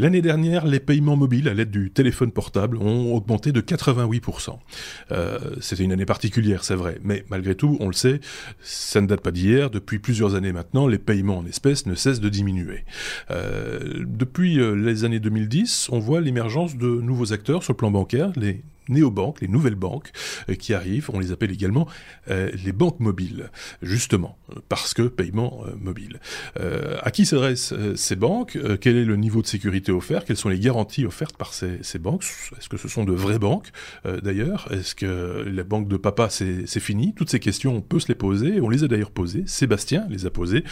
L'année dernière, les paiements mobiles à l'aide du téléphone portable ont augmenté de 88%. Euh, C'était une année particulière, c'est vrai, mais malgré tout, on le sait, ça ne date pas d'hier. Depuis plusieurs années maintenant, les paiements en espèces ne cessent de diminuer. Euh, depuis euh, les années 2010, on voit l'émergence de nouveaux acteurs sur le plan bancaire, néobanques, les nouvelles banques euh, qui arrivent, on les appelle également euh, les banques mobiles, justement, parce que paiement euh, mobile. à qui s'adressent ces banques? Quel est le niveau de sécurité offert? Quelles sont les garanties offertes par ces, ces banques? Est-ce que ce sont de vraies banques, d'ailleurs? Est-ce que la banque de papa, c'est fini? Toutes ces questions, on peut se les poser, on les a d'ailleurs posées, Sébastien les a posées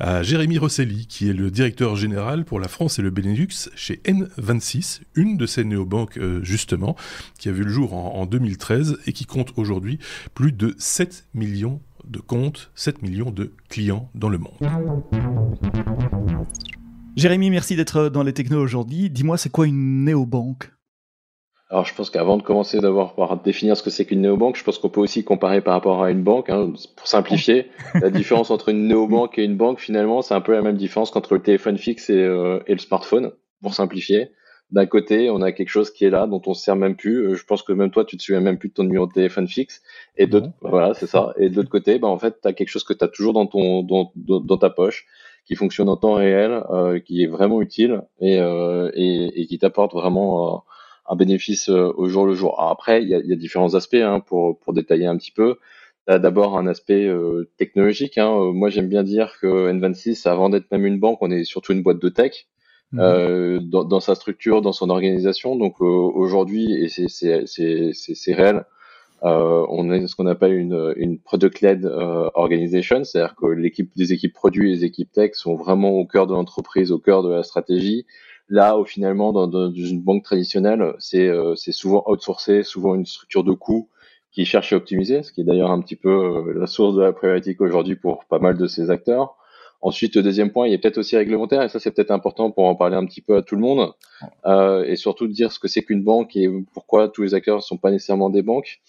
à Jérémy Rosselli, qui est le directeur général pour la France et le Benelux chez N26, une de ces néobanques, justement, qui a vu le jour en, 2013 et qui compte aujourd'hui plus de 7 millions de comptes, 7 millions de clients dans le monde. Jérémy, merci d'être dans les technos aujourd'hui. Dis-moi, c'est quoi une néobanque? Alors, je pense qu'avant de commencer d'avoir par définir ce que c'est qu'une néobanque, je pense qu'on peut aussi comparer par rapport à une banque. Hein, pour simplifier, la différence entre une néobanque et une banque, finalement, c'est un peu la même différence qu'entre le téléphone fixe et, euh, et le smartphone, pour simplifier d'un côté, on a quelque chose qui est là, dont on se sert même plus. Euh, je pense que même toi, tu te souviens même plus de ton numéro de téléphone fixe. Et d'autre, voilà, c'est ça. Et de l'autre côté, bah, en fait, tu as quelque chose que tu as toujours dans ton, dans, dans, ta poche, qui fonctionne en temps réel, euh, qui est vraiment utile et, euh, et, et, qui t'apporte vraiment euh, un bénéfice au jour le jour. après, il y a, y a, différents aspects hein, pour, pour détailler un petit peu. Tu d'abord un aspect technologique. Hein. Moi, j'aime bien dire que N26, avant d'être même une banque, on est surtout une boîte de tech. Mhm. Euh, dans, dans, sa structure, dans son organisation. Donc euh, aujourd'hui, et c'est réel, euh, on est ce qu'on appelle une, une product-led euh, organization, c'est-à-dire que l'équipe des équipes produits et les équipes tech sont vraiment au cœur de l'entreprise, au cœur de la stratégie. Là, au finalement, dans, dans une banque traditionnelle, c'est souvent outsourcé, souvent une structure de coûts qui cherche à optimiser, ce qui est d'ailleurs un petit peu la source de la problématique aujourd'hui pour pas mal de ces acteurs. Ensuite, deuxième point, il est peut-être aussi réglementaire, et ça c'est peut-être important pour en parler un petit peu à tout le monde, euh, et surtout de dire ce que c'est qu'une banque et pourquoi tous les acteurs ne sont pas nécessairement des banques.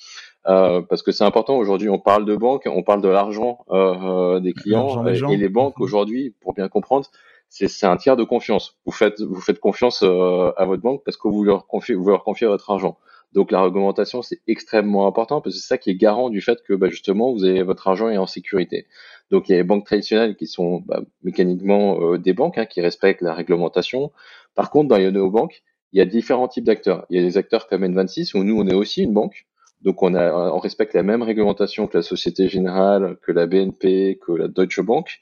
Euh, parce que c'est important. Aujourd'hui, on parle de banque, on parle de l'argent euh, des clients et, les banques aujourd'hui, pour bien comprendre, c'est un tiers de confiance. Vous faites vous faites confiance à votre banque parce que vous leur confiez vous leur confiez votre argent. Donc la réglementation c'est extrêmement important parce que c'est ça qui est garant du fait que bah, justement vous avez votre argent est en sécurité. Donc il y a les banques traditionnelles qui sont bah, mécaniquement euh, des banques hein, qui respectent la réglementation. Par contre, dans les néobanques, il y a différents types d'acteurs. Il y a des acteurs comme N26 où nous on est aussi une banque. Donc on, a, on respecte la même réglementation que la Société Générale, que la BNP, que la Deutsche Bank.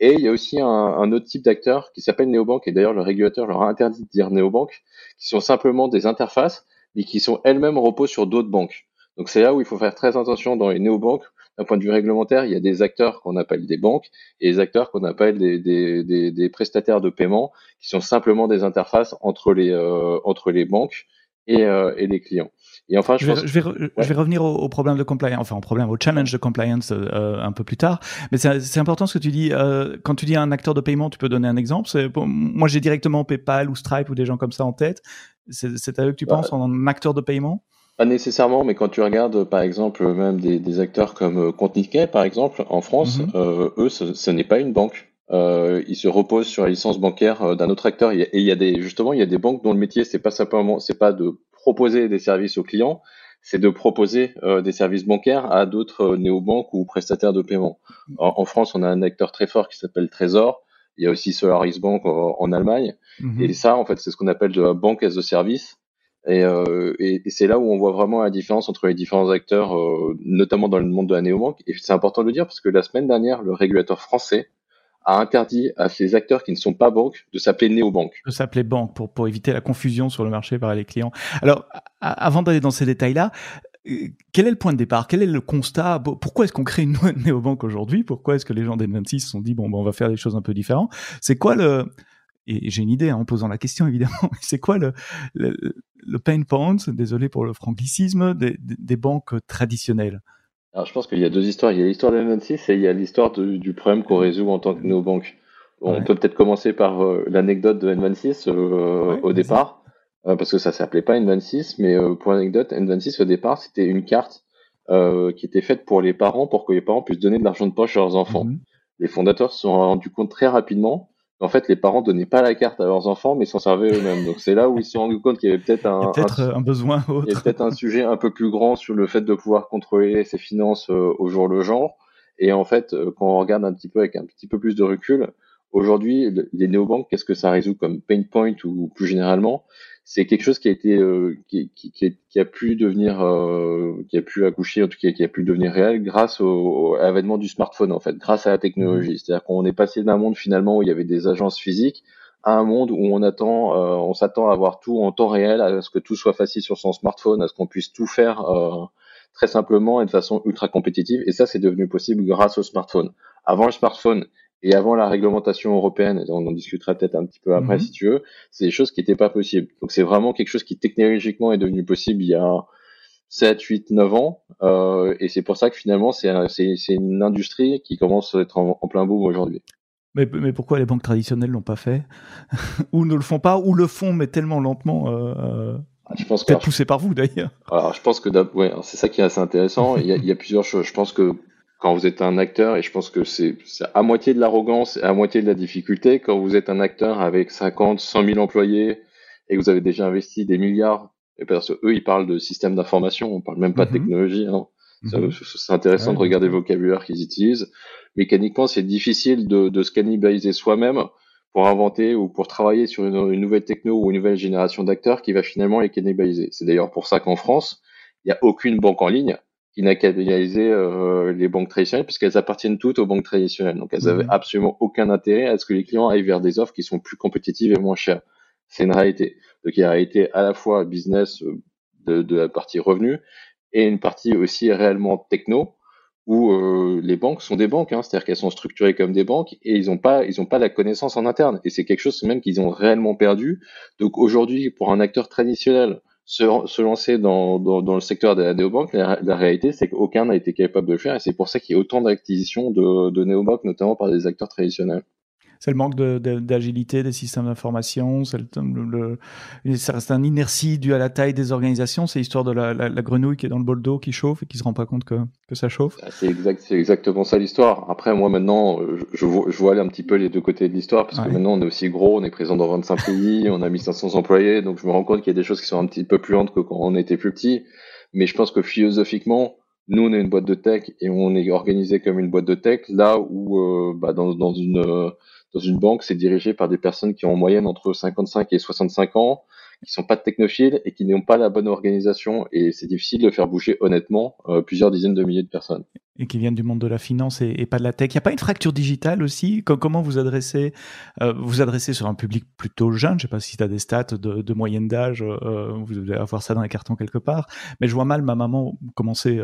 Et il y a aussi un, autre type d'acteurs qui s'appelle néobanque, et d'ailleurs le régulateur leur a interdit de dire néobanque, qui sont simplement des interfaces, mais qui sont elles-mêmes reposent sur d'autres banques. Donc c'est là où il faut faire très attention dans les néobanques d'un point de vue réglementaire, il y a des acteurs qu'on appelle des banques et des acteurs qu'on appelle des, des, des, prestataires de paiement qui sont simplement des interfaces entre les, euh, entre les banques et, euh, et les clients. Et enfin, je, vais, je, vais, je vais, revenir au, au, problème de compliance, enfin au problème, au challenge de compliance euh, un peu plus tard. Mais c'est important ce que tu dis. Euh, quand tu dis un acteur de paiement, tu peux donner un exemple. Moi, j'ai directement PayPal ou Stripe ou des gens comme ça en tête. C'est à eux que tu penses en acteur de paiement? Pas nécessairement, mais quand tu regardes, par exemple, même des, des acteurs comme euh, Contniquet, par exemple, en France, mhm. euh, eux, ce, ce n'est pas une banque. Euh, ils se reposent sur la licence bancaire euh, d'un autre acteur. Et il y a des, justement, il y a des banques dont le métier, c'est pas simplement, c'est pas de proposer des services aux clients, c'est de proposer euh, des services bancaires à d'autres néobanques ou prestataires de paiement. En, en, France, on a un acteur très fort qui s'appelle Trésor. Il y a aussi Solaris Bank en, en Allemagne. Mhm. Et ça, en fait, c'est ce qu'on appelle de la banque as a service. Euh, et, et, c'est là où on voit vraiment la différence entre les différents acteurs, euh, notamment dans le monde de la néobanque. Et c'est important de le dire parce que la semaine dernière, le régulateur français a interdit à ces acteurs qui ne sont pas banques de s'appeler néobanque. De s'appeler banque pour, pour éviter la confusion sur le marché par les clients. Alors, avant d'aller dans ces détails-là, euh, quel est le point de départ? Quel est le constat? Pourquoi est-ce qu'on crée une néobanque aujourd'hui? Pourquoi est-ce que les gens des 26 se sont dit bon, ben, on va faire des choses un peu différentes? C'est quoi le et j'ai une idée hein, en posant la question évidemment, c'est quoi le, le, le, pain point, désolé pour le franglicisme, des, des, banques traditionnelles Alors je pense qu'il y a deux histoires. Il y a l'histoire de N26 et il y a l'histoire du problème qu'on résout en tant que néobanque. On peut peut-être commencer par euh, l'anecdote de N26 euh, au départ, euh, parce que ça s'appelait pas N26, mais pour l'anecdote, N26 au départ c'était une carte qui était faite pour les parents, pour que les parents puissent donner de l'argent de poche à leurs enfants. Mhm. Les fondateurs se sont rendus compte très rapidement En fait, les parents donnaient pas la carte à leurs enfants, mais s'en servaient eux-mêmes. Donc c'est là où ils se sont rendus compte qu'il y avait peut-être un, un, besoin Il y a peut-être un sujet un peu plus grand sur le fait de pouvoir contrôler ses finances euh, au jour le jour. Et en fait, euh, quand on regarde un petit peu avec un petit peu plus de recul, aujourd'hui, les néobanques, qu'est-ce que ça résout comme pain point ou plus généralement? C'est quelque chose qui a été euh, qui, qui, qui, a pu devenir euh, qui a pu accoucher en tout cas qui a pu devenir réel grâce au, à l'avènement du smartphone en fait grâce à la technologie. Mmh. c'est-à-dire qu'on est passé d'un monde finalement où il y avait des agences physiques à un monde où on attend euh, on s'attend à avoir tout en temps réel à ce que tout soit facile sur son smartphone à ce qu'on puisse tout faire très simplement et de façon ultra compétitive. Et ça c'est devenu possible grâce au smartphone. Avant le smartphone et avant la réglementation européenne, on en discutera peut-être un petit peu après mhm. si tu veux, c'est des choses qui n'étaient pas possibles. Donc c'est vraiment quelque chose qui technologiquement est devenu possible il y a 7, 8, 9 ans. Euh, et c'est pour ça que finalement c'est une industrie qui commence à être en, plein boom aujourd'hui. Mais, mais, pourquoi les banques traditionnelles l'ont pas fait? Ou ne le font pas, ou le font mais tellement lentement euh, euh je pense peut-être poussé par vous d'ailleurs. Alors je pense que ouais, c'est ça qui est assez intéressant. il, y a, il y a plusieurs choses. Je pense que quand vous êtes un acteur, et je pense que c'est à moitié de l'arrogance et à moitié de la difficulté, quand vous êtes un acteur avec 50, 100 000 employés et que vous avez déjà investi des milliards, et parce que eux, ils parlent de système d'information, on parle même pas de mhm. technologie. Hein. C'est intéressant de regarder le vocabulaire qu'ils utilisent. Mécaniquement, c'est difficile de, de se cannibaliser soi-même pour inventer ou pour travailler sur une, une nouvelle techno ou une nouvelle génération d'acteurs qui va finalement les cannibaliser. C'est d'ailleurs pour ça qu'en France, il n'y a aucune banque en ligne n'a euh, les banques traditionnelles puisqu'elles appartiennent toutes aux banques traditionnelles. Donc elles n'avaient mhm. absolument aucun intérêt à ce que les clients aillent vers des offres qui sont plus compétitives et moins chères. C'est une réalité. Donc il y a une réalité à la fois business euh, de, de la partie revenus et une partie aussi réellement techno où euh, les banques sont des banques, hein, c'est-à-dire qu'elles sont structurées comme des banques et ils n'ont pas, ils ont pas la connaissance en interne. Et c'est quelque chose même qu'ils ont réellement perdu. Donc aujourd'hui, pour un acteur traditionnel se, lancer dans, dans, dans, le secteur des néobanques, la, la réalité, c'est qu'aucun n'a été capable de le faire, et c'est pour ça qu'il y a autant d'acquisitions de, de néobanques, notamment par des acteurs traditionnels c'est le manque d'agilité de, des systèmes d'information, c'est le, le, ça reste un inertie dû à la taille des organisations, c'est l'histoire de la, la, la, grenouille qui est dans le bol d'eau qui chauffe et qui se rend pas compte que, que ça chauffe. Ah, c'est exact, exactement ça l'histoire. Après, moi maintenant, je, je, vois aller un petit peu les deux côtés de l'histoire parce que maintenant on est aussi gros, on est présent dans 25 pays, on a 1500 employés, donc je me rends compte qu'il y a des choses qui sont un petit peu plus lentes que quand on était plus petit. Mais je pense que philosophiquement, nous, on est une boîte de tech et on est organisé comme une boîte de tech, là où euh, bah, dans, dans une dans une banque, c'est dirigé par des personnes qui ont en moyenne entre 55 et 65 ans, qui sont pas technophiles et qui n'ont pas la bonne organisation. Et c'est difficile de faire bouger honnêtement euh, plusieurs dizaines de milliers de personnes. Et qui viennent du monde de la finance et, pas de la tech. Il n'y a pas une fracture digitale aussi? Comment vous adressez euh, Vous adressez sur un public plutôt jeune? Je sais pas si tu as des stats de, moyenne d'âge. Euh, vous devez avoir ça dans les cartons quelque part. Mais je vois mal ma maman commencer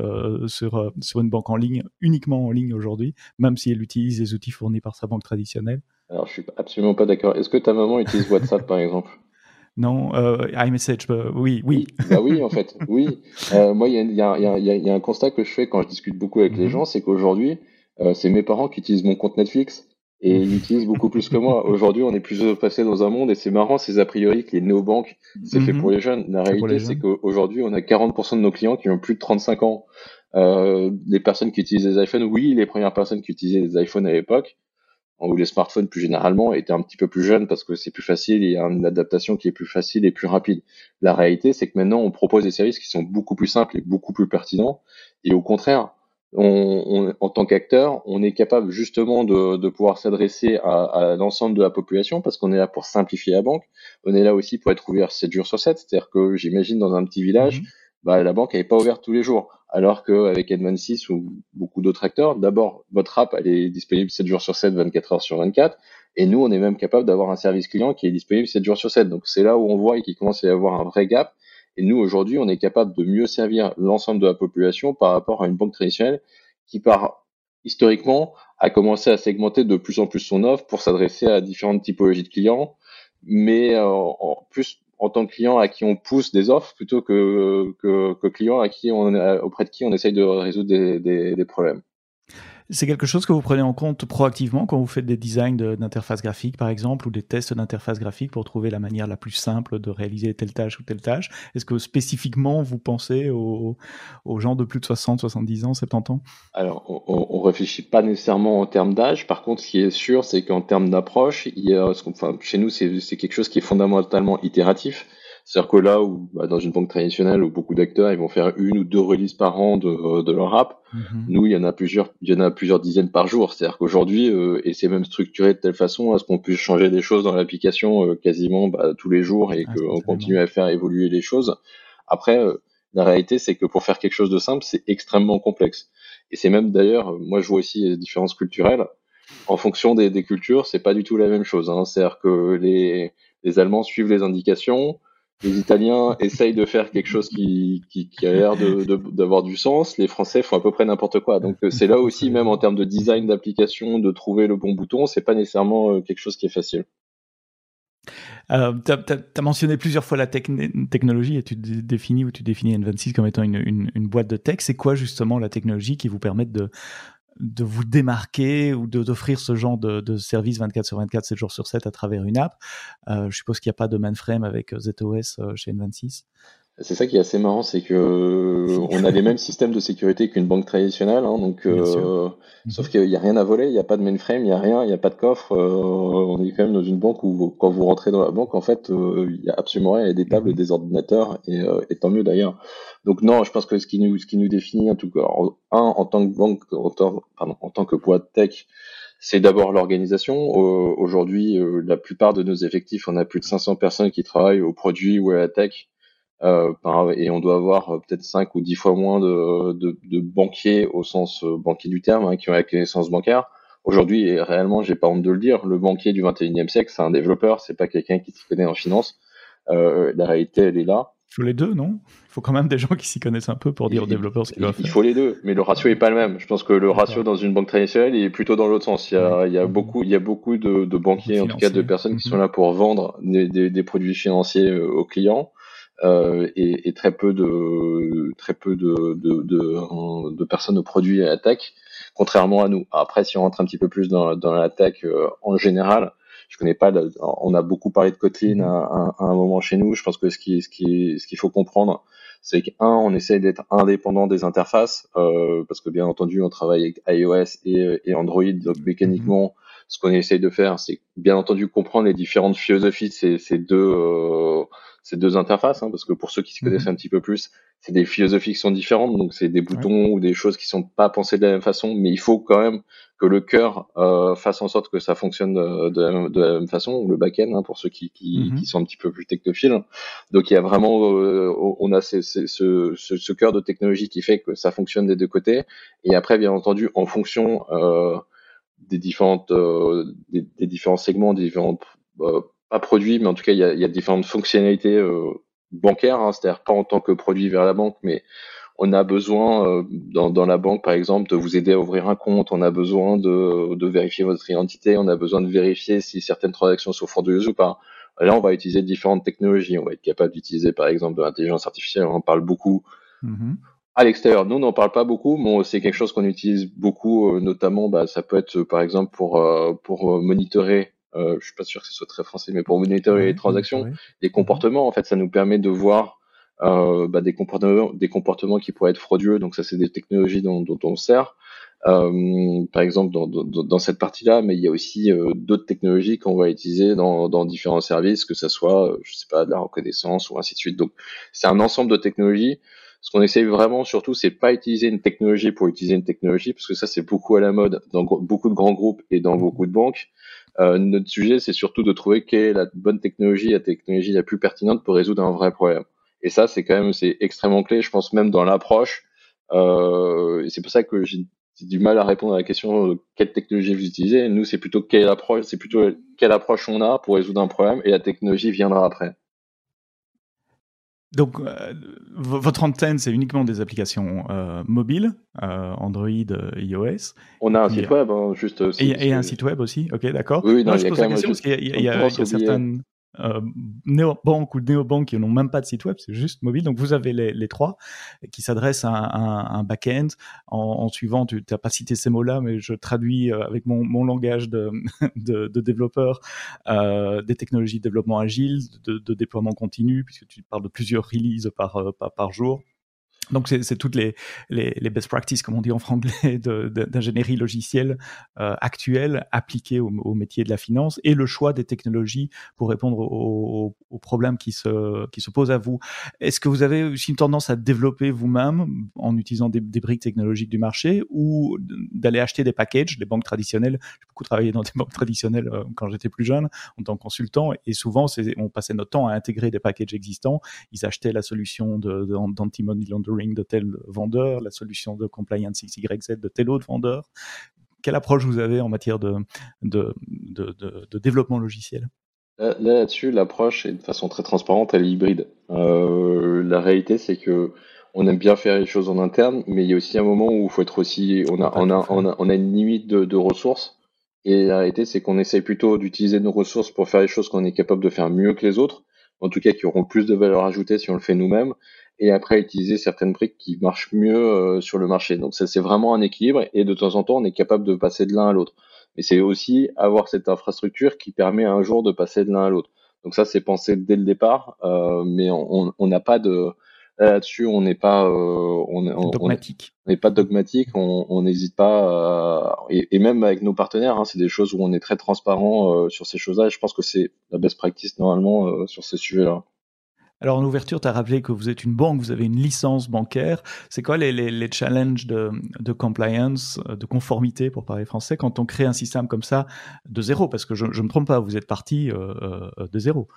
sur, sur une banque en ligne, uniquement en ligne aujourd'hui, même si elle utilise les outils fournis par sa banque traditionnelle. Alors, je suis absolument pas d'accord. Est-ce que ta maman utilise WhatsApp, par exemple? Non, euh, iMessage, bah, oui, oui. Bah oui, en fait, oui. Euh, moi, il y a, y, a, y, a, y a, un constat que je fais quand je discute beaucoup avec les mhm. gens, c'est qu'aujourd'hui, euh, c'est mes parents qui utilisent mon compte Netflix et ils l'utilisent beaucoup plus que moi. Aujourd'hui, on est plus passé dans un monde et c'est marrant, c'est a priori que les néobanques, c'est fait mhm. pour les jeunes. La réalité, c'est qu'aujourd'hui, on a 40% de nos clients qui ont plus de 35 ans. Euh, les personnes qui utilisent des iPhones, oui, les premières personnes qui utilisaient des iPhones à l'époque, ou les smartphones plus généralement étaient un petit peu plus jeunes parce que c'est plus facile, il y a une adaptation qui est plus facile et plus rapide. La réalité, c'est que maintenant, on propose des services qui sont beaucoup plus simples et beaucoup plus pertinents. Et au contraire, on, en tant qu'acteur, on est capable justement de, de pouvoir s'adresser à, à l'ensemble de la population parce qu'on est là pour simplifier la banque. On est là aussi pour être ouvert 7 jours sur 7. C'est-à-dire que j'imagine dans un petit village, mmh bah, la banque n'est pas ouverte tous les jours. Alors qu'avec Edman 6 ou beaucoup d'autres acteurs, d'abord, votre app, elle est disponible 7 jours sur 7, 24 heures sur 24. Et nous, on est même capable d'avoir un service client qui est disponible 7 jours sur 7. Donc, c'est là où on voit qu'il commence à y avoir un vrai gap. Et nous, aujourd'hui, on est capable de mieux servir l'ensemble de la population par rapport à une banque traditionnelle qui, par historiquement, a commencé à segmenter de plus en plus son offre pour s'adresser à différentes typologies de clients, mais euh, en plus en tant que client à qui on pousse des offres plutôt que, que, client à qui on, auprès de qui on essaye de résoudre des, des problèmes. C'est quelque chose que vous prenez en compte proactivement quand vous faites des designs d'interface graphique, par exemple, ou des tests d'interface graphique pour trouver la manière la plus simple de réaliser telle tâche ou telle tâche? Est-ce que spécifiquement vous pensez aux, gens de plus de 60, 70 ans, 70 ans? Alors, on, ne réfléchit pas nécessairement en termes d'âge. Par contre, ce qui est sûr, c'est qu'en termes d'approche, chez nous, c'est quelque chose qui est fondamentalement itératif. C'est-à-dire que là où, bah, dans une banque traditionnelle, où beaucoup d'acteurs, ils vont faire une ou deux releases par an de, de leur app, mhm. nous, il y en a plusieurs, il y en a plusieurs dizaines par jour. C'est-à-dire qu'aujourd'hui, euh, et c'est même structuré de telle façon à ce qu'on puisse changer des choses dans l'application euh, quasiment bah, tous les jours et ah, qu'on continue à faire évoluer les choses. Après, euh, la réalité, c'est que pour faire quelque chose de simple, c'est extrêmement complexe. Et c'est même d'ailleurs, moi, je vois aussi les différences culturelles. En fonction des, des cultures, c'est pas du tout la même chose. Hein. C'est-à-dire que les, les Allemands suivent les indications, les Italiens essayent de faire quelque chose qui, qui, qui a l'air d'avoir de, du sens. Les Français font à peu près n'importe quoi. Donc euh, c'est là aussi, même en termes de design d'application, de trouver le bon bouton, c'est pas nécessairement euh, quelque chose qui est facile. Euh, tu as, mentionné plusieurs fois la technologie et tu définis ou tu définis N26 comme étant une, une, une boîte de tech. C'est quoi justement la technologie qui vous permet de, de vous démarquer ou d'offrir ce genre de, de, service 24 sur 24, 7 jours sur 7 à travers une app. Euh, je suppose qu'il n'y a pas de mainframe avec euh, ZOS euh, chez N26. C'est ça qui est assez marrant, c'est que on a les mêmes systèmes de sécurité qu'une banque traditionnelle, hein, donc euh, sauf qu'il n'y a rien à voler, il n'y a pas de mainframe, il n'y a rien, il n'y a pas de coffre. Euh, on est quand même dans une banque où quand vous rentrez dans la banque, en fait, euh, il n'y a absolument rien, il y a des tables et des ordinateurs, et, et tant mieux d'ailleurs. Donc non, je pense que ce qui nous, ce qui nous définit en tout cas, un en tant que banque, en tant, pardon, en tant que boîte tech, c'est d'abord l'organisation. Aujourd'hui, la plupart de nos effectifs, on a plus de 500 personnes qui travaillent au produit ou à la tech. Euh, et on doit avoir euh, peut-être 5 ou 10 fois moins de, de, de banquiers au sens euh, banquier du terme hein, qui ont la connaissance bancaire. Aujourd'hui, et réellement, j'ai pas honte de le dire, le banquier du 21e siècle, c'est un développeur, c'est pas quelqu'un qui s'y connaît en finance. Euh, la réalité, elle est là. Il faut les deux, non? Il faut quand même des gens qui s'y connaissent un peu pour dire aux développeurs ce qu'ils doivent faire. Il faut les deux, mais le ratio est pas le même. Je pense que le ratio dans une banque traditionnelle est plutôt dans l'autre sens. Il y a, il y a beaucoup, il y a beaucoup de, de banquiers, en tout cas de personnes qui sont mhm. là pour vendre des, des, des produits financiers aux clients et, et, très peu de très peu de, de, de, de personnes au produit à la tech, contrairement à nous. Après, si on rentre un petit peu plus dans, dans la tech euh, en général, je connais pas. On a beaucoup parlé de Kotlin à, à, un moment chez nous. Je pense que ce qui ce qui ce qu'il faut comprendre, c'est qu'un, on essaye d'être indépendant des interfaces, euh, parce que bien entendu, on travaille avec iOS et, et Android, donc mécaniquement, ce qu'on essaye de faire, c'est bien entendu comprendre les différentes philosophies de ces, ces deux euh, ces deux interfaces, hein, parce que pour ceux qui se connaissent mhm. un petit peu plus, c'est des philosophies qui sont différentes, donc c'est des boutons ou des choses qui sont pas pensées de la même façon, mais il faut quand même que le cœur euh, fasse en sorte que ça fonctionne de, la, même, façon, ou le back-end hein, pour ceux qui, qui, mhm. qui, sont un petit peu plus technophiles. Donc il y a vraiment, euh, on a ce, ce, ce, ce, cœur de technologie qui fait que ça fonctionne des deux côtés, et après bien entendu en fonction euh, des différentes, euh, des, des, différents segments, des différents euh, pas produit, mais en tout cas, il y a, y a différentes fonctionnalités euh, bancaires, hein, c'est-à-dire pas en tant que produit vers la banque, mais on a besoin euh, dans, dans, la banque, par exemple, de vous aider à ouvrir un compte, on a besoin de, de vérifier votre identité, on a besoin de vérifier si certaines transactions sont frauduleuses ou pas. Là, on va utiliser différentes technologies. On va être capable d'utiliser, par exemple, de l'intelligence artificielle. On en parle beaucoup. Mm-hmm. À l'extérieur, nous, on n'en parle pas beaucoup, mais c'est quelque chose qu'on utilise beaucoup, euh, notamment, bah, ça peut être, par exemple, pour, pour monitorer euh, je suis pas sûr que ce soit très français, mais pour monitorer les transactions, les comportements, en fait, ça nous permet de voir euh, bah, des comportements, des comportements qui pourraient être frauduleux. Donc ça, c'est des technologies dont, dont on sert. Euh, par exemple dans, dans, dans cette partie-là, mais il y a aussi euh, d'autres technologies qu'on va utiliser dans, dans différents services, que ça soit, euh, je sais pas, de la reconnaissance ou ainsi de suite. Donc c'est un ensemble de technologies. Ce qu'on essaye vraiment surtout, c'est pas utiliser une technologie pour utiliser une technologie, parce que ça c'est beaucoup à la mode dans beaucoup de grands groupes et dans beaucoup de banques. Euh, notre sujet, c'est surtout de trouver quelle est la bonne technologie, la technologie la plus pertinente pour résoudre un vrai problème. Et ça, c'est quand même c'est extrêmement clé, je pense même dans l'approche. Euh, c'est pour ça que j'ai du mal à répondre à la question de quelle technologie vous utilisez. Nous, c'est plutôt quelle approche, c'est plutôt quelle approche on a pour résoudre un problème, et la technologie viendra après. Donc, euh, votre antenne, c'est uniquement des applications euh, mobiles, euh, Android, iOS. On a un site web, hein, juste. Et, et un site web aussi, ok, d'accord. Oui, non, je pose la question parce qu'il y, a, certaines. Euh, néobanques ou néobanques qui n'ont même pas de site web, c'est juste mobile. Donc vous avez les, trois qui s'adressent à un, un back-end en, suivant, tu n'as pas cité ces mots-là, mais je traduis euh, avec mon, mon langage de, développeur euh, des technologies de développement agile, de, déploiement continu, puisque tu parles de plusieurs releases par, euh, par jour. Donc c'est toutes les, les, les, best practices, comme on dit en franglais, d'ingénierie logicielle euh, actuelle appliquée au, au, métier de la finance et le choix des technologies pour répondre aux, aux problèmes qui se, qui se posent à vous. Est-ce que vous avez aussi une tendance à développer vous-même en utilisant des, des, briques technologiques du marché ou d'aller acheter des packages, des banques traditionnelles? J'ai beaucoup travaillé dans des banques traditionnelles euh, quand j'étais plus jeune en tant que consultant et souvent on passait notre temps à intégrer des packages existants. Ils achetaient la solution d'anti-money laundering de tel vendeur, la solution de compliance XYZ de tel autre vendeur. Quelle approche vous avez en matière de, de, de, développement logiciel? Là, là-dessus, l'approche est de façon très transparente, elle est hybride. Euh, la réalité, c'est que on aime bien faire les choses en interne, mais il y a aussi un moment où il faut être aussi, on a, on a, on a, on a une limite de, de ressources. Et la réalité, c'est qu'on essaye plutôt d'utiliser nos ressources pour faire les choses qu'on est capable de faire mieux que les autres, en tout cas qui auront plus de valeur ajoutée si on le fait nous-mêmes, et après utiliser certaines briques qui marchent mieux euh, sur le marché. Donc ça c'est vraiment un équilibre et de temps en temps on est capable de passer de l'un à l'autre. Mais c'est aussi avoir cette infrastructure qui permet un jour de passer de l'un à l'autre. Donc ça c'est pensé dès le départ, euh, mais on n'a pas de là-dessus on n'est pas euh, on, on, dogmatique. On n'est pas dogmatique, on n'hésite pas et, et, même avec nos partenaires, hein, c'est des choses où on est très transparent euh, sur ces choses-là. Et je pense que c'est la best practice normalement euh, sur ces sujets-là. Alors en ouverture, tu as rappelé que vous êtes une banque, vous avez une licence bancaire. C'est quoi les, les, les challenges de, de, compliance, euh, de conformité pour parler français, quand on crée un système comme ça de zéro? Parce que je ne me trompe pas, vous êtes parti euh, euh, de zéro.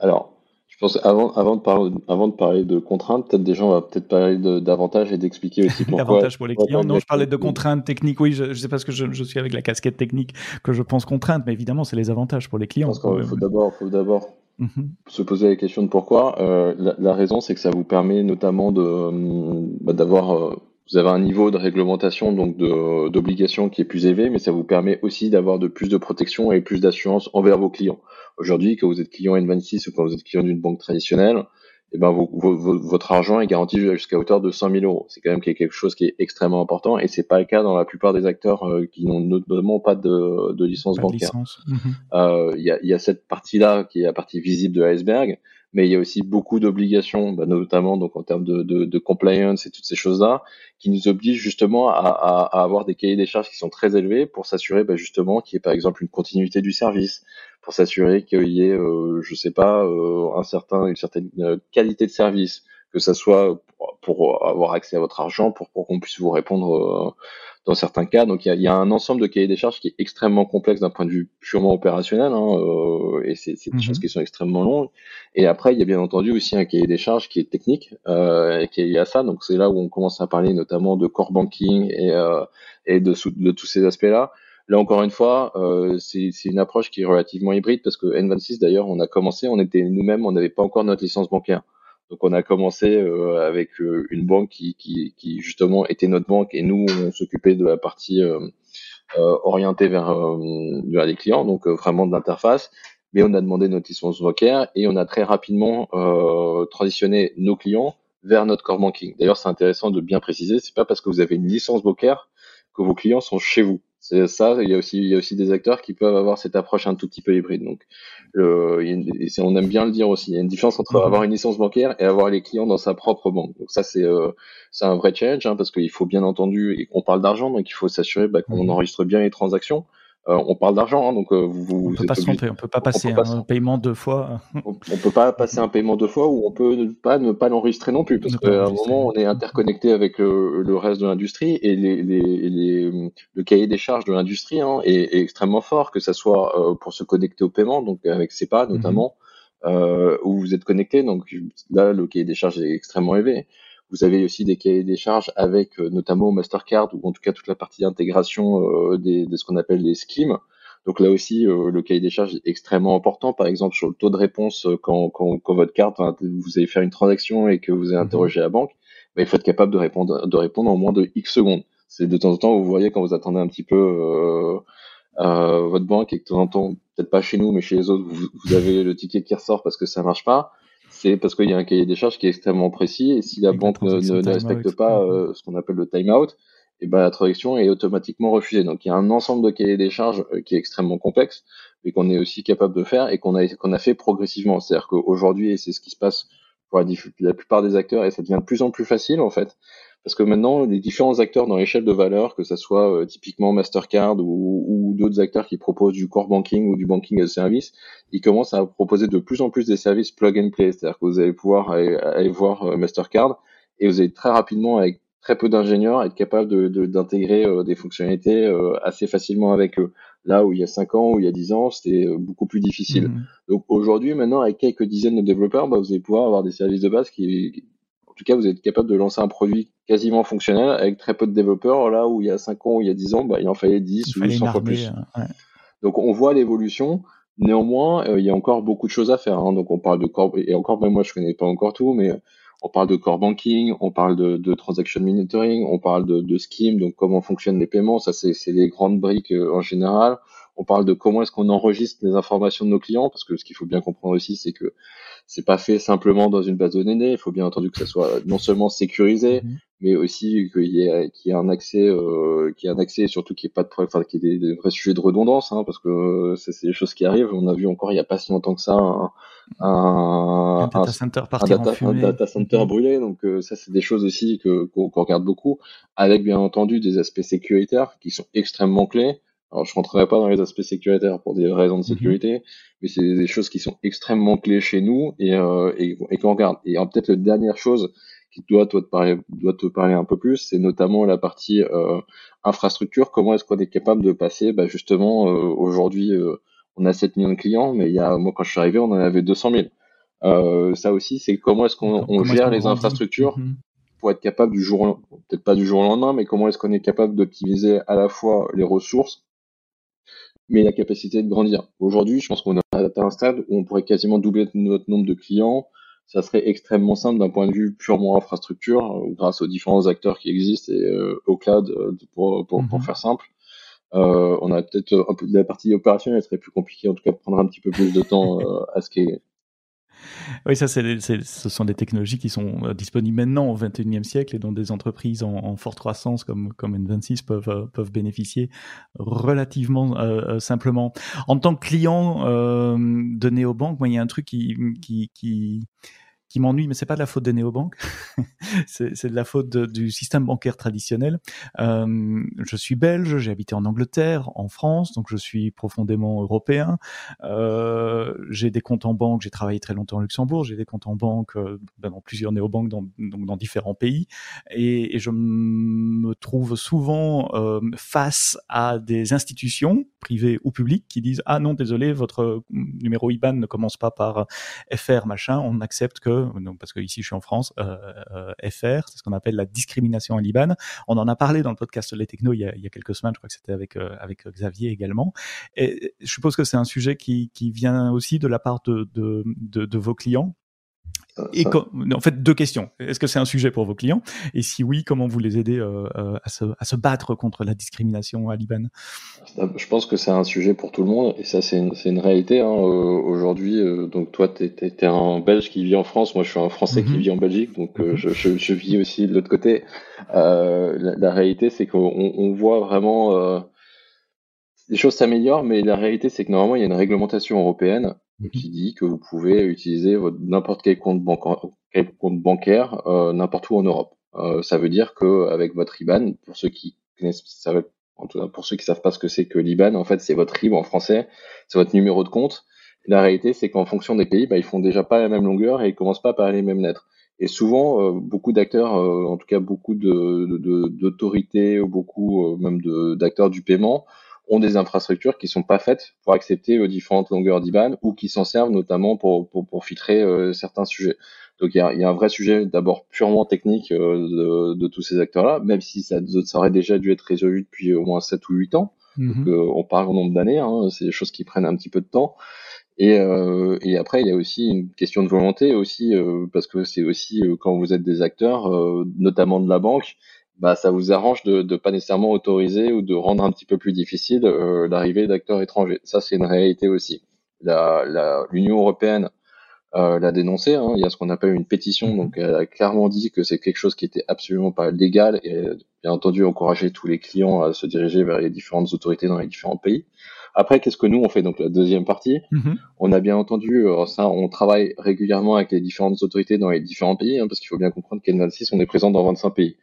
Alors, je pense avant, avant, de, parler, avant de parler de contraintes, peut-être déjà on va peut-être parler d'avantages et d'expliquer aussi pourquoi. D'avantages pour les clients. Non, je parlais de contraintes techniques. Oui, je, ne sais pas ce que je, je, suis avec la casquette technique que je pense contraintes, mais évidemment c'est les avantages pour les clients. Je pense qu'il faut d'abord, faut d'abord Mhm. Se poser la question de pourquoi. Euh, la, raison, c'est que ça vous permet notamment euh, bah, d'avoir, euh, vous avez un niveau de réglementation donc d'obligation qui est plus élevé, mais ça vous permet aussi d'avoir de plus de protection et plus d'assurance envers vos clients. Aujourd'hui, quand vous êtes client N26 ou quand vous êtes client d'une banque traditionnelle, eh ben, votre argent est garanti jusqu'à hauteur de 100 000 euros. C'est quand même quelque chose qui est extrêmement important et c'est pas le cas dans la plupart des acteurs euh, qui n'ont notamment pas de, de licence bancaire. Mhm. Euh, il y, a, y, a, cette partie-là qui est la partie visible de l'iceberg, mais il y a aussi beaucoup d'obligations, bah, notamment donc en termes de, de, de, compliance et toutes ces choses-là, qui nous obligent justement à, à, à, avoir des cahiers des charges qui sont très élevés pour s'assurer bah, justement qu'il y ait par exemple une continuité du service, pour s'assurer qu'il y ait, euh, je sais pas, euh, un certain, une certaine euh, qualité de service, que ça soit pour avoir accès à votre argent, pour, pour qu'on puisse vous répondre euh, dans certains cas. Donc il y a, y a, un ensemble de cahiers des charges qui est extrêmement complexe d'un point de vue purement opérationnel, hein, euh, et c'est des choses mhm. qui sont extrêmement longues. Et après, il y a bien entendu aussi un cahier des charges qui est technique, euh, et qui est lié à ça. Donc c'est là où on commence à parler notamment de core banking et, et de, de tous ces aspects-là. Là encore une fois, euh, c'est une approche qui est relativement hybride parce que N26 d'ailleurs, on a commencé, on était nous-mêmes, on n'avait pas encore notre licence bancaire. Donc on a commencé euh, avec euh, une banque qui, justement était notre banque et nous on s'occupait de la partie orientée vers, vers les clients, donc vraiment de l'interface. Mais on a demandé notre licence bancaire et on a très rapidement transitionné nos clients vers notre core banking. D'ailleurs, c'est intéressant de bien préciser, c'est pas parce que vous avez une licence bancaire que vos clients sont chez vous. C'est ça. Il y a aussi, il y a aussi des acteurs qui peuvent avoir cette approche un tout petit peu hybride. Donc, le, on aime bien le dire aussi. Il y a une différence entre avoir une licence bancaire et avoir les clients dans sa propre banque. Donc ça, c'est, euh, c'est un vrai challenge hein, parce qu'il faut bien entendu, et on parle d'argent, donc il faut s'assurer bah, qu'on mhm. enregistre bien les transactions. Euh, on parle d'argent, hein, donc euh, vous. On peut pas se tromper, on peut pas passer un paiement deux fois. on, peut pas passer un paiement deux fois ou on peut pas ne pas l'enregistrer non plus, parce qu'à un moment on est interconnecté avec le, reste de l'industrie et les, les, le cahier des charges de l'industrie hein, est, extrêmement fort, que ça soit euh, pour se connecter au paiement, donc avec SEPA mhm. notamment, où vous êtes connecté, donc là le cahier des charges est extrêmement élevé. Vous avez aussi des cahiers des charges avec euh, notamment Mastercard ou en tout cas toute la partie d'intégration euh, des, de ce qu'on appelle les schemes. Donc là aussi, euh, le cahier des charges est extrêmement important. Par exemple, sur le taux de réponse quand, quand, quand votre carte, vous allez faire une transaction et que vous avez mhm. interrogé la banque, bah, il faut être capable de répondre, de répondre en moins de X secondes. C'est de temps en temps, vous voyez quand vous attendez un petit peu euh, euh, votre banque et que de temps en temps, peut-être pas chez nous, mais chez les autres, vous, vous avez le ticket qui ressort parce que ça marche pas, c'est parce qu'il y a un cahier des charges qui est extrêmement précis et si la banque ne, ne, respecte pas euh, ce qu'on appelle le timeout, et eh ben la transaction est automatiquement refusée. Donc il y a un ensemble de cahiers des charges euh, qui est extrêmement complexe, mais qu'on est aussi capable de faire et qu'on a qu'on a fait progressivement. C'est-à-dire qu'aujourd'hui, et c'est ce qui se passe pour la, la, plupart des acteurs, et ça devient de plus en plus facile en fait, parce que maintenant, les différents acteurs dans l'échelle de valeur, que ce soit euh, typiquement Mastercard ou, ou d'autres acteurs qui proposent du core banking ou du banking as a service, ils commencent à proposer de plus en plus des services plug and play. C'est-à-dire que vous allez pouvoir aller, voir euh, Mastercard et vous allez très rapidement, avec très peu d'ingénieurs, être capable d'intégrer de, euh, des fonctionnalités assez facilement avec eux. Là où il y a 5 ans ou il y a 10 ans, c'était beaucoup plus difficile. Mmh. Donc aujourd'hui, maintenant, avec quelques dizaines de développeurs, bah, vous allez pouvoir avoir des services de base qui, tout cas, vous êtes capable de lancer un produit quasiment fonctionnel avec très peu de développeurs. Là où il y a 5 ans il y a 10 ans, bah, il en fallait 10 ou 100 fois plus. Euh, Donc on voit l'évolution. Néanmoins, euh, il y a encore beaucoup de choses à faire. Hein. Donc on parle de core, et encore même moi je connais pas encore tout, mais on parle de core banking, on parle de, de transaction monitoring, on parle de, de scheme, donc comment fonctionnent les paiements. Ça c'est les grandes briques euh, en général. On parle de comment est-ce qu'on enregistre les informations de nos clients, parce que ce qu'il faut bien comprendre aussi, c'est que c'est pas fait simplement dans une base de données. Il faut bien entendu que ça soit non seulement sécurisé, mhm. mais aussi qu'il y ait, qu'il y ait un accès, euh, qu'il y ait un accès, et surtout qu'il n'y ait pas de enfin, qu'il y ait des, vrais sujets de redondance, hein, parce que euh, c'est, des choses qui arrivent. On a vu encore il y a pas si longtemps que ça un, un, data center, un data, center mhm. brûlé. Donc euh, ça, c'est des choses aussi que qu'on, regarde beaucoup, avec bien entendu des aspects sécuritaires qui sont extrêmement clés. Alors, je rentrerai pas dans les aspects sécuritaires pour des raisons de mhm. sécurité, mais c'est des choses qui sont extrêmement clés chez nous et, euh, et, et qu'on regarde. Et peut-être la dernière chose qui doit, te parler, doit te parler un peu plus, c'est notamment la partie euh, infrastructure. Comment est-ce qu'on est capable de passer? Bah, Justement, euh, aujourd'hui, euh, on a 7 millions de clients, mais il y a, moi, quand je suis arrivé, on en avait 200 000. Euh, ça aussi, c'est comment est-ce qu'on on gère les infrastructures mhm. pour être capable du jour, peut-être pas du jour au lendemain, mais comment est-ce qu'on est capable d'optimiser à la fois les ressources mais la capacité de grandir. Aujourd'hui, je pense qu'on a atteint un stade où on pourrait quasiment doubler notre nombre de clients. Ça serait extrêmement simple d'un point de vue purement infrastructure, euh, grâce aux différents acteurs qui existent et euh, au cloud, euh, pour, pour, pour, mhm. faire simple. Euh, on a peut-être un peu de la partie opérationnelle, elle serait plus compliquée, en tout cas, de prendre un petit peu plus de temps à ce qui est oui, ça, c'est, ce sont des technologies qui sont euh, disponibles maintenant au 21e siècle et dont des entreprises en, forte croissance comme, comme N26 peuvent, euh, peuvent bénéficier relativement euh, simplement. En tant que client de Néobank, moi, il y a un truc qui, qui, qui qui m'ennuie, mais c'est pas de la faute des néobanques, c'est de la faute du système bancaire traditionnel. Euh, je suis belge, j'ai habité en Angleterre, en France, donc je suis profondément européen. Euh, j'ai des comptes en banque, j'ai travaillé très longtemps au Luxembourg, j'ai des comptes en banque euh, ben, dans plusieurs néobanques, dans, donc dans différents pays, et, je me trouve souvent face à des institutions privées ou publiques qui disent ah non désolé votre numéro IBAN ne commence pas par FR machin, on accepte que donc parce que ici je suis en France, euh, euh FR, c'est ce qu'on appelle la discrimination en Liban. On en a parlé dans le podcast Les Techno il y a, il y a quelques semaines, je crois que c'était avec euh, avec Xavier également. Et je suppose que c'est un sujet qui, qui vient aussi de la part de, de, de vos clients et en fait, deux questions. Est-ce que c'est un sujet pour vos clients? Et si oui, comment vous les aidez euh, euh, à, se, à, se, battre contre la discrimination à Liban? Je pense que c'est un sujet pour tout le monde et ça, c'est une, une, réalité. Hein, euh, Aujourd'hui, euh, donc toi, tu es, un Belge qui vit en France, moi je suis un Français qui mhm. vit en Belgique, donc mhm. je, je, je, vis aussi de l'autre côté. La, la, réalité, c'est qu'on on voit vraiment les choses s'améliorent, mais la réalité, c'est que normalement, il y a une réglementation européenne. Qui dit que vous pouvez utiliser n'importe quel compte, bancaire euh, n'importe où en Europe. Euh, ça veut dire que avec votre IBAN, pour ceux qui connaissent, ça va, pour ceux qui savent pas ce que c'est que l'IBAN, en fait, c'est votre RIB en français, c'est votre numéro de compte. la réalité, c'est qu'en fonction des pays, bah, ils font déjà pas la même longueur et ils commencent pas par les mêmes lettres. Et souvent, euh, beaucoup d'acteurs, en tout cas beaucoup d'autorités, de, de, beaucoup même d'acteurs du paiement, ont des infrastructures qui sont pas faites pour accepter aux différentes longueurs d'IBAN ou qui s'en servent notamment pour, pour, pour filtrer euh, certains sujets. Donc il y a, y a, un vrai sujet d'abord purement technique euh, de, de, tous ces acteurs-là, même si ça, ça, aurait déjà dû être résolu depuis au moins 7 ou 8 ans. Mhm. Donc, euh, on parle en nombre d'années, hein, c'est des choses qui prennent un petit peu de temps. Et, euh, et, après, il y a aussi une question de volonté aussi, parce que c'est aussi quand vous êtes des acteurs, notamment de la banque, bah, ça vous arrange de ne pas nécessairement autoriser ou de rendre un petit peu plus difficile euh, l'arrivée d'acteurs étrangers. Ça, c'est une réalité aussi. L'Union européenne euh, l'a dénoncé. Hein. Il y a ce qu'on appelle une pétition, mhm. donc elle a clairement dit que c'est quelque chose qui était absolument pas légal et bien entendu encourager tous les clients à se diriger vers les différentes autorités dans les différents pays. Après, qu'est-ce que nous on fait? Donc la deuxième partie, mhm. on a bien entendu euh, ça, on travaille régulièrement avec les différentes autorités dans les différents pays, hein, parce qu'il faut bien comprendre qu'N26 on est présent dans 25 pays.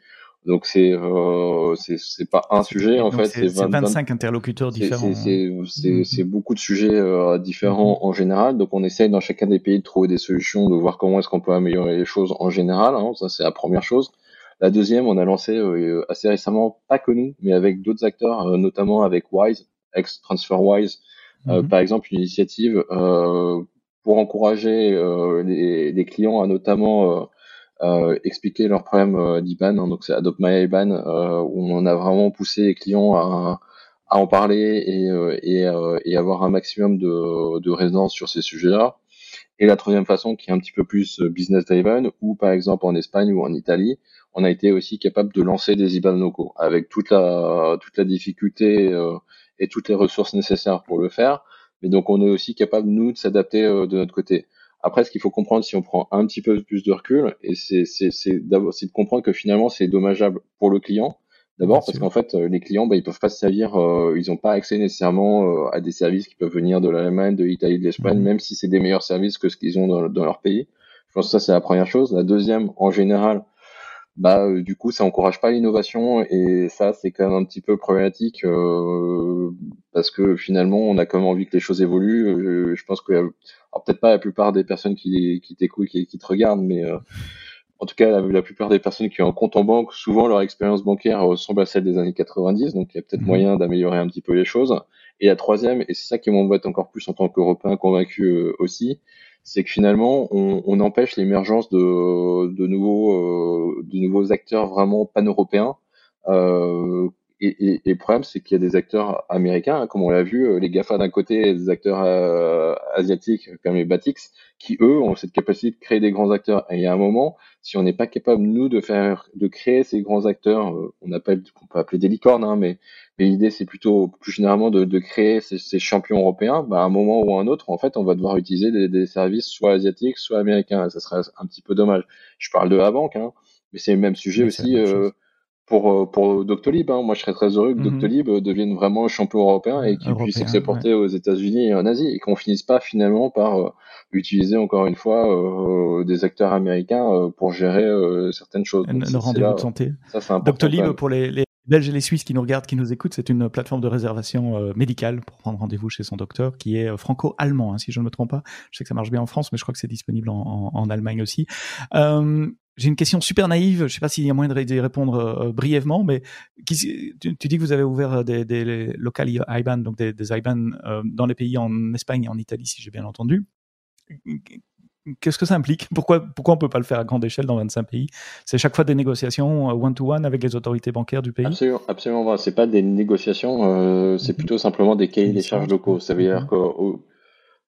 Donc c'est euh, c'est pas un sujet en fait, c'est 25 interlocuteurs différents. C'est c'est beaucoup de sujets euh, différents mhm. en général. Donc on essaye dans chacun des pays de trouver des solutions, de voir comment est-ce qu'on peut améliorer les choses en général. Hein. Ça c'est la première chose. La deuxième, on a lancé euh, assez récemment, pas que nous, mais avec d'autres acteurs, euh, notamment avec Wise, ex TransferWise, mhm. par exemple une initiative pour encourager les, les, clients à notamment euh, expliquer leurs problèmes euh, d'IBAN. Hein, donc c'est Adopt My IBAN euh, où on a vraiment poussé les clients à, à en parler et, et, et, avoir un maximum de, de résonance sur ces sujets-là. Et la troisième façon, qui est un petit peu plus business driven, où par exemple en Espagne ou en Italie, on a été aussi capable de lancer des IBAN locaux avec toute la toute la difficulté euh, et toutes les ressources nécessaires pour le faire. Mais donc on est aussi capable nous de s'adapter de notre côté. Après, ce qu'il faut comprendre, si on prend un petit peu plus de recul, et c'est de comprendre que finalement, c'est dommageable pour le client. D'abord, parce qu'en fait, euh, les clients, bah, ils peuvent pas se servir, euh, ils n'ont pas accès nécessairement euh, à des services qui peuvent venir de l'Allemagne, de l'Italie, de l'Espagne, mmh. même si c'est des meilleurs services que ce qu'ils ont dans, dans, leur pays. Je pense que ça, c'est la première chose. La deuxième, en général, bah euh, du coup ça encourage pas l'innovation et ça c'est quand même un petit peu problématique euh, parce que finalement on a quand même envie que les choses évoluent. Euh, je pense que peut-être pas la plupart des personnes qui, qui t'écoutent, qui, qui, te regardent, mais en tout cas la, plupart des personnes qui ont un compte en banque, souvent leur expérience bancaire ressemble à celle des années 90, donc il y a peut-être mmh. moyen d'améliorer un petit peu les choses. Et la troisième, et c'est ça qui m'embête encore plus en tant qu'Européen convaincu aussi, c'est que finalement, on, empêche l'émergence de, de, nouveaux, euh, de nouveaux acteurs vraiment pan-européens. Euh, et, le problème, c'est qu'il y a des acteurs américains, hein, comme on l'a vu, euh, les GAFA d'un côté et des acteurs euh, asiatiques comme les Batix, qui eux ont cette capacité de créer des grands acteurs. Et il y a un moment, si on n'est pas capable nous de faire, de créer ces grands acteurs, on appelle, qu'on peut appeler des licornes, hein, mais mais l'idée, c'est plutôt plus généralement de, de créer ces, ces, champions européens. Bah, à un moment ou à un autre, en fait, on va devoir utiliser des, des services soit asiatiques, soit américains. ça serait un petit peu dommage. Je parle de la banque, hein, mais c'est le même sujet aussi euh, pour euh, pour Doctolib. Hein. Moi, je serais très heureux que mm-hmm. Doctolib euh, devienne vraiment champion européen et qu'il puisse s'exporter aux États-Unis et en Asie et qu'on finisse pas finalement par utiliser encore une fois des acteurs américains pour gérer certaines choses. Le rendez-vous de santé. Ça, Doctolib pour les, les Belges et les Suisses qui nous regardent, qui nous écoutent, c'est une plateforme de réservation euh, médicale pour prendre rendez-vous chez son docteur, qui est euh, franco-allemand, hein, si je ne me trompe pas. Je sais que ça marche bien en France, mais je crois que c'est disponible en, en, Allemagne aussi. Euh, j'ai une question super naïve, je ne sais pas s'il y a moyen de répondre brièvement, mais tu, dis que vous avez ouvert des, des local IBAN, donc des, des IBAN dans les pays en Espagne et en Italie, si j'ai bien entendu. Qu'est-ce que ça implique? Pourquoi, pourquoi on ne peut pas le faire à grande échelle dans 25 pays? C'est chaque fois des négociations euh, one-to-one avec les autorités bancaires du pays? Absolument, absolument Ce n'est pas des négociations, euh, c'est plutôt simplement des cahiers des charges locaux. Ça veut dire que,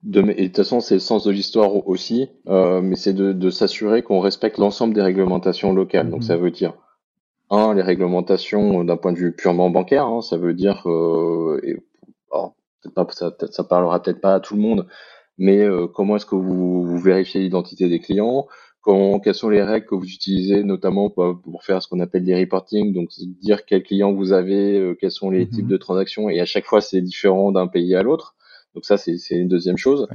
de, et de toute façon, c'est le sens de l'histoire aussi, euh, mais c'est de, s'assurer qu'on respecte l'ensemble des réglementations locales. Donc ça veut dire, un, les réglementations d'un point de vue purement bancaire, hein, ça veut dire, et, pas, ça, ça parlera peut-être pas à tout le monde, mais euh, comment est-ce que vous, vérifiez l'identité des clients Comment, quelles sont les règles que vous utilisez, notamment pour, faire ce qu'on appelle des reporting, donc dire quels clients vous avez, euh, quels sont les types mhm. de transactions, et à chaque fois c'est différent d'un pays à l'autre. Donc ça, c'est une deuxième chose.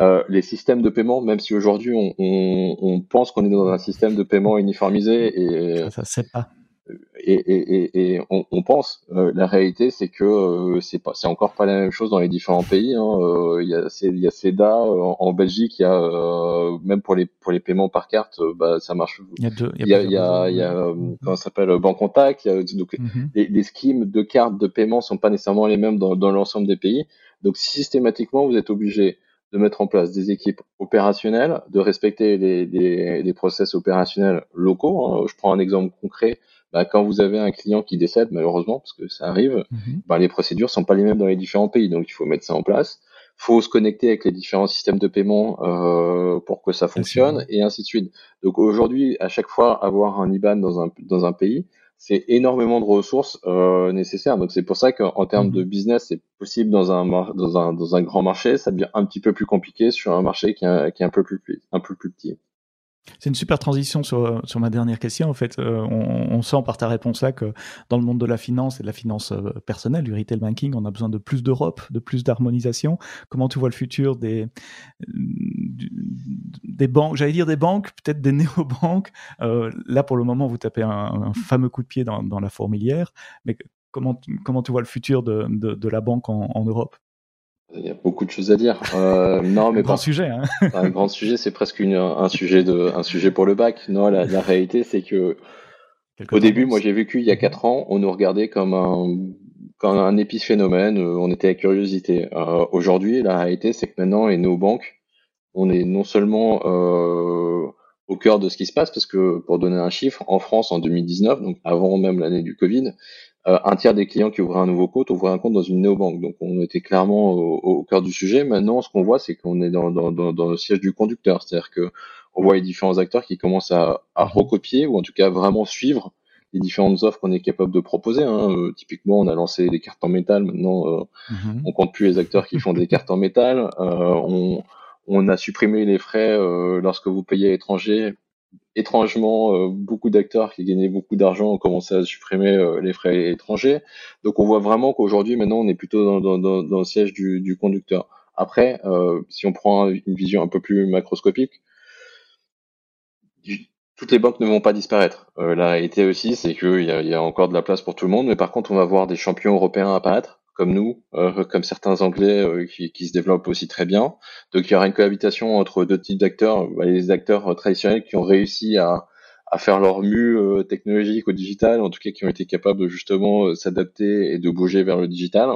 Euh, les systèmes de paiement, même si aujourd'hui on, on, on, pense qu'on est dans un système de paiement uniformisé et ça, ça c'est pas et, et, et on, on, pense. Euh, la réalité, c'est que euh, c'est pas, c'est encore pas la même chose dans les différents pays. Hein. Euh, il y a, il y a CEDA en, Belgique, il y a même pour les pour les paiements par carte, bah ça marche. Il y a deux. Il y a, il y a, il y a comment ça s'appelle Banque Contact. Il y a, donc mm-hmm. les, les, schemes de cartes de paiement sont pas nécessairement les mêmes dans, dans l'ensemble des pays. Donc systématiquement, vous êtes obligé de mettre en place des équipes opérationnelles, de respecter les, les, les process opérationnels locaux. Hein. Je prends un exemple concret bah, quand vous avez un client qui décède, malheureusement, parce que ça arrive, mhm. bah, les procédures sont pas les mêmes dans les différents pays, donc il faut mettre ça en place. faut se connecter avec les différents systèmes de paiement euh, pour que ça fonctionne, et ainsi de suite. Donc aujourd'hui, à chaque fois, avoir un IBAN dans un, dans un pays, c'est énormément de ressources euh, nécessaires. Donc c'est pour ça qu'en termes de mhm. business, c'est possible dans un, dans, un, dans un grand marché, ça devient un petit peu plus compliqué sur un marché qui est, qui est un, peu plus, un peu plus petit. C'est une super transition sur, ma dernière question. En fait, euh, on, sent par ta réponse là que dans le monde de la finance et de la finance euh, personnelle, du retail banking, on a besoin de plus d'Europe, de plus d'harmonisation. Comment tu vois le futur des, banques J'allais dire des banques, peut-être des néobanques? Euh, là, pour le moment, vous tapez un, fameux coup de pied dans, la fourmilière. Mais comment, comment tu vois le futur de, la banque en Europe? Il y a beaucoup de choses à dire. Euh, non, mais un grand sujet. Hein. un grand sujet, c'est presque une, un sujet de, un sujet pour le bac. Non, la, la réalité, c'est que au début, moi, j'ai vécu il y a quatre ans, on nous regardait comme un, comme un épiphénomène. Euh, on était à curiosité. Euh, Aujourd'hui, la réalité, c'est que maintenant, et nos banques, on est non seulement euh, au cœur de ce qui se passe, parce que pour donner un chiffre, en France, en 2019, donc avant même l'année du Covid, euh, un tiers des clients qui ouvraient un nouveau compte ouvraient un compte dans une néobanque. Donc on était clairement au, cœur du sujet. Maintenant, ce qu'on voit, c'est qu'on est dans, dans, dans, le siège du conducteur. C'est-à-dire que on voit les différents acteurs qui commencent à, à, recopier ou en tout cas vraiment suivre les différentes offres qu'on est capable de proposer. Hein. Euh, typiquement, on a lancé des cartes en métal. Maintenant, euh, mm-hmm. on compte plus les acteurs qui font des cartes en métal. on, on a supprimé les frais lorsque vous payez à l'étranger étrangement, euh, beaucoup d'acteurs qui gagnaient beaucoup d'argent ont commencé à supprimer euh, les frais étrangers. Donc on voit vraiment qu'aujourd'hui, maintenant, on est plutôt dans, dans, dans, le siège du, du conducteur. Après, euh, si on prend une vision un peu plus macroscopique, toutes les banques ne vont pas disparaître. la réalité aussi, c'est qu'il y y a encore de la place pour tout le monde, mais par contre, on va voir des champions européens apparaître comme nous, euh, comme certains Anglais euh, qui, qui, se développent aussi très bien. Donc il y aura une cohabitation entre deux types d'acteurs, bah, les acteurs traditionnels qui ont réussi à, à faire leur mue euh, technologique au digital, en tout cas qui ont été capables de justement s'adapter et de bouger vers le digital.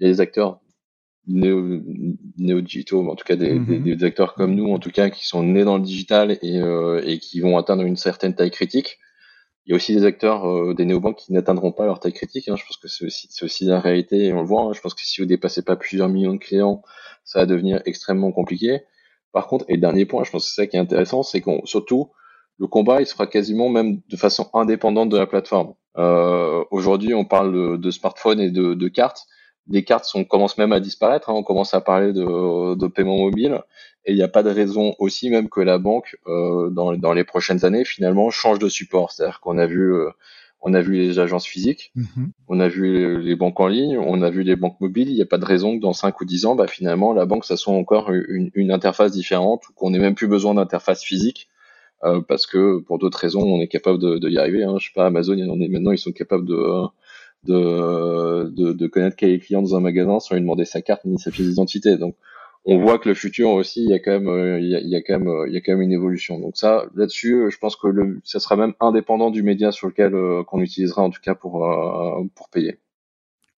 Il y a les acteurs néo-digitaux, en tout cas des, des, mm-hmm. des, acteurs comme nous, en tout cas qui sont nés dans le digital et, et qui vont atteindre une certaine taille critique. Il y a aussi des acteurs euh, des néobanques qui n'atteindront pas leur taille critique. Hein. Je pense que c'est aussi, aussi la réalité et on le voit. Hein. Je pense que si vous dépassez pas plusieurs millions de clients, ça va devenir extrêmement compliqué. Par contre, et dernier point, je pense que c'est ça qui est intéressant, c'est qu'on surtout le combat, il se fera quasiment même de façon indépendante de la plateforme. Euh, Aujourd'hui, on parle de, smartphones et de cartes les cartes sont, commencent même à disparaître. Hein. On commence à parler de, de paiement mobile. Et il n'y a pas de raison aussi même que la banque, euh, dans, dans, les prochaines années, finalement, change de support. C'est-à-dire qu'on a vu, euh, on a vu les agences physiques, mm-hmm. on a vu les, banques en ligne, on a vu les banques mobiles. Il n'y a pas de raison que dans 5 ou 10 ans, bah, finalement, la banque, ça soit encore une, une interface différente ou qu'on n'ait même plus besoin d'interface physique. Euh, parce que pour d'autres raisons, on est capable de, de y arriver. Hein. Je sais pas, Amazon, on est, maintenant, ils sont capables de, de, de, de connaître quel est le client dans un magasin sans lui demander sa carte ni sa pièce d'identité. Donc, on voit que le futur aussi, il y a quand même, euh, il y a, il y a quand même, euh, il y a quand même une évolution. Donc ça, là-dessus, je pense que le, ça sera même indépendant du média sur lequel euh, qu'on utilisera en tout cas pour pour payer.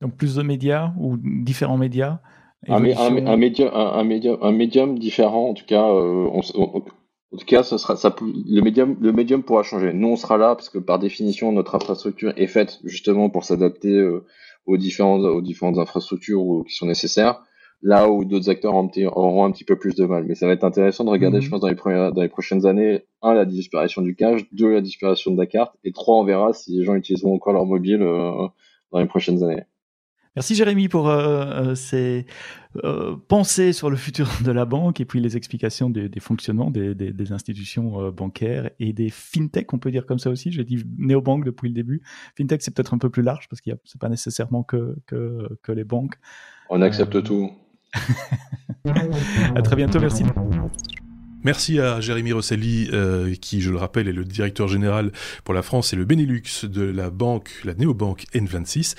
Donc plus de médias ou différents médias? Un, un, un, médium, un, médium, un médium différent, en tout cas, on, en tout cas, ce sera, ça, le médium, le médium pourra changer. Nous, on sera là parce que par définition, notre infrastructure est faite justement pour s'adapter euh, aux différentes, aux différentes infrastructures qui sont nécessaires. Là où d'autres acteurs auront un petit peu plus de mal. Mais ça va être intéressant de regarder, mhm. je pense, dans les, premières, dans les prochaines années, un, la disparition du cash, deux, la disparition de la carte, et trois, on verra si les gens utiliseront encore leur mobile euh, dans les prochaines années. Merci Jérémy pour euh, euh, ces euh, pensées sur le futur de la banque et puis les explications des, des fonctionnements des, des, des institutions euh, bancaires et des fintech, on peut dire comme ça aussi. J'ai dit néobanque depuis le début. Fintech, c'est peut-être un peu plus large parce qu'il c'est pas nécessairement que, que, que, les banques. On accepte tout. à très bientôt, merci. Merci à Jérémy Rosselli, euh, qui, je le rappelle, est le directeur général pour la France et le Benelux de la banque, la néobanque N26.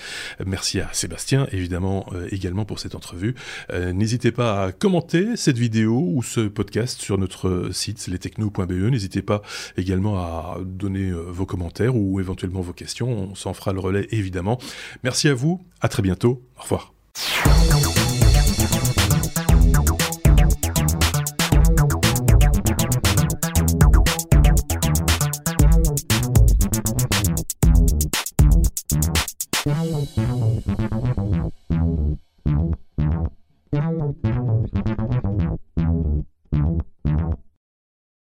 Merci à Sébastien, évidemment, euh, également pour cette entrevue. Euh, n'hésitez pas à commenter cette vidéo ou ce podcast sur notre site lestechno.be. N'hésitez pas également à donner vos commentaires ou éventuellement vos questions. On s'en fera le relais, évidemment. Merci à vous. À très bientôt. Au revoir.